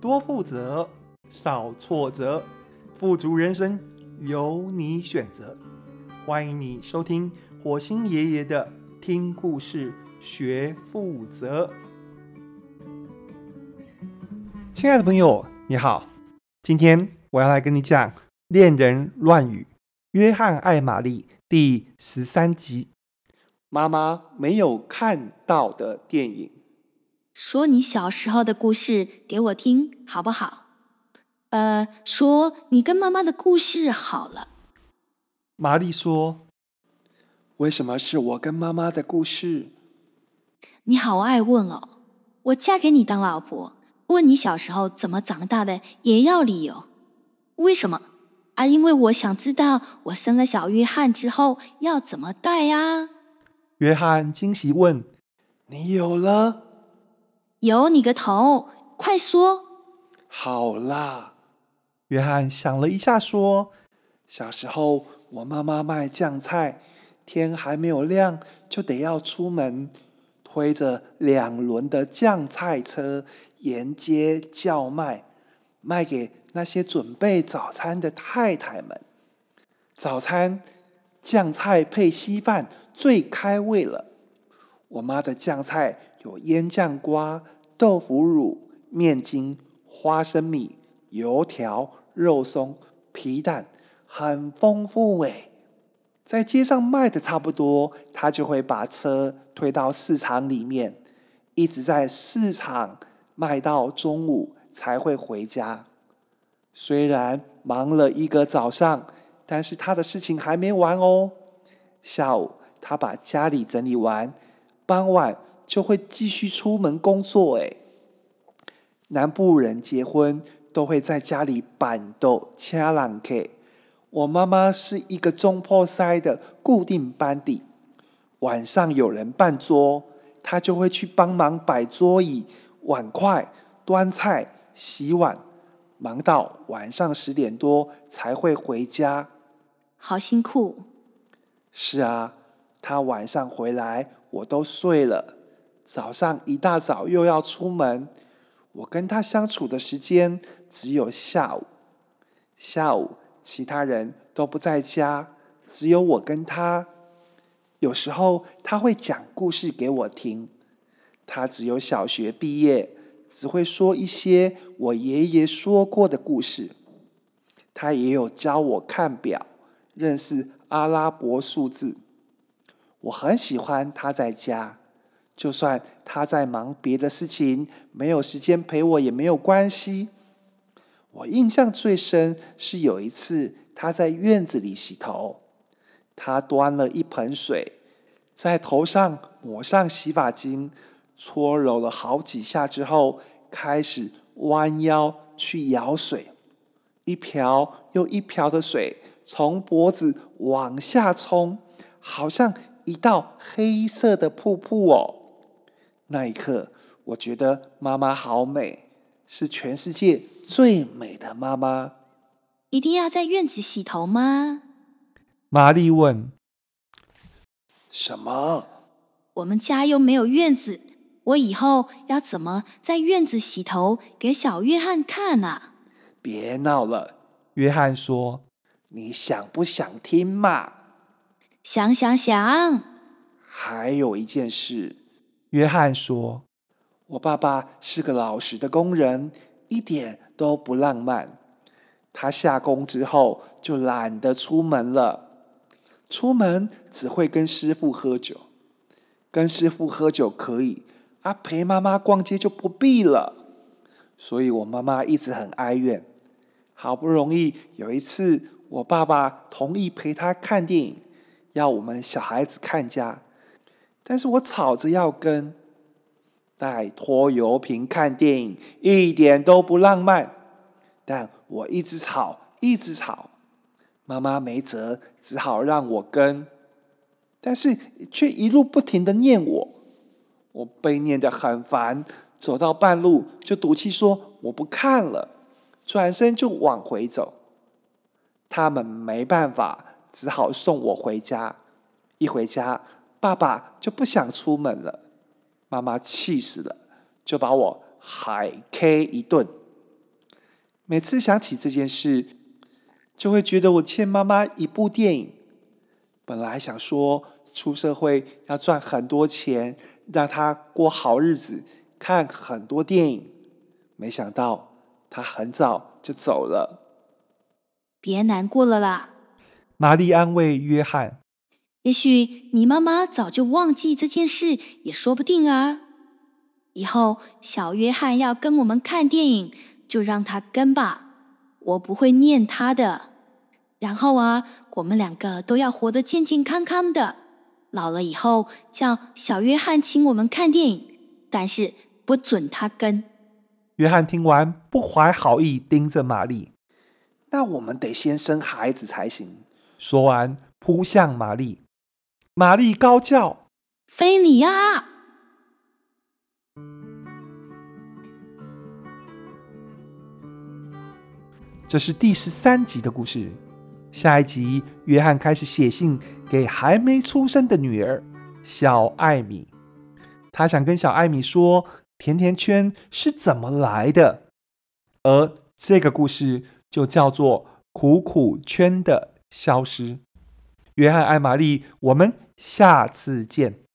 多负责，少挫折，富足人生由你选择。欢迎你收听火星爷爷的听故事学负责。亲爱的朋友，你好，今天我要来跟你讲《恋人乱语》约翰爱玛丽第十三集。妈妈没有看到的电影。说你小时候的故事给我听，好不好？呃，说你跟妈妈的故事好了。玛丽说：“为什么是我跟妈妈的故事？”你好爱问哦。我嫁给你当老婆，问你小时候怎么长大的，也要理由。为什么？啊，因为我想知道我生了小约翰之后要怎么带呀。约翰惊喜问：“你有了？”有你个头！快说。好啦，约翰想了一下，说：“小时候，我妈妈卖酱菜，天还没有亮就得要出门，推着两轮的酱菜车沿街叫卖，卖给那些准备早餐的太太们。早餐酱菜配稀饭最开胃了。我妈的酱菜。”有腌酱瓜、豆腐乳、面筋、花生米、油条、肉松、皮蛋，很丰富诶。在街上卖的差不多，他就会把车推到市场里面，一直在市场卖到中午才会回家。虽然忙了一个早上，但是他的事情还没完哦。下午他把家里整理完，傍晚。就会继续出门工作。哎，南部人结婚都会在家里办桌请人客。我妈妈是一个中破塞的固定班底。晚上有人办桌，她就会去帮忙摆桌椅、碗筷、端菜、洗碗，忙到晚上十点多才会回家。好辛苦。是啊，她晚上回来，我都睡了。早上一大早又要出门，我跟他相处的时间只有下午。下午其他人都不在家，只有我跟他。有时候他会讲故事给我听。他只有小学毕业，只会说一些我爷爷说过的故事。他也有教我看表，认识阿拉伯数字。我很喜欢他在家。就算他在忙别的事情，没有时间陪我也没有关系。我印象最深是有一次他在院子里洗头，他端了一盆水，在头上抹上洗发精，搓揉了好几下之后，开始弯腰去舀水，一瓢又一瓢的水从脖子往下冲，好像一道黑色的瀑布哦。那一刻，我觉得妈妈好美，是全世界最美的妈妈。一定要在院子洗头吗？玛丽问。什么？我们家又没有院子，我以后要怎么在院子洗头给小约翰看啊？别闹了，约翰说：“你想不想听嘛？”想想想。还有一件事。约翰说：“我爸爸是个老实的工人，一点都不浪漫。他下工之后就懒得出门了，出门只会跟师傅喝酒。跟师傅喝酒可以，啊，陪妈妈逛街就不必了。所以我妈妈一直很哀怨。好不容易有一次，我爸爸同意陪他看电影，要我们小孩子看家。”但是我吵着要跟，带拖油瓶看电影一点都不浪漫，但我一直吵，一直吵，妈妈没辙，只好让我跟，但是却一路不停的念我，我被念得很烦，走到半路就赌气说我不看了，转身就往回走，他们没办法，只好送我回家，一回家。爸爸就不想出门了，妈妈气死了，就把我海 K 一顿。每次想起这件事，就会觉得我欠妈妈一部电影。本来想说出社会要赚很多钱，让她过好日子，看很多电影，没想到她很早就走了。别难过了啦，玛丽安慰约翰。也许你妈妈早就忘记这件事，也说不定啊。以后小约翰要跟我们看电影，就让他跟吧，我不会念他的。然后啊，我们两个都要活得健健康康的。老了以后叫小约翰请我们看电影，但是不准他跟。约翰听完不怀好意，盯着玛丽。那我们得先生孩子才行。说完，扑向玛丽。玛丽高叫：“菲利亚！”这是第十三集的故事。下一集，约翰开始写信给还没出生的女儿小艾米。他想跟小艾米说，甜甜圈是怎么来的，而这个故事就叫做《苦苦圈的消失》。约翰艾玛丽，我们下次见。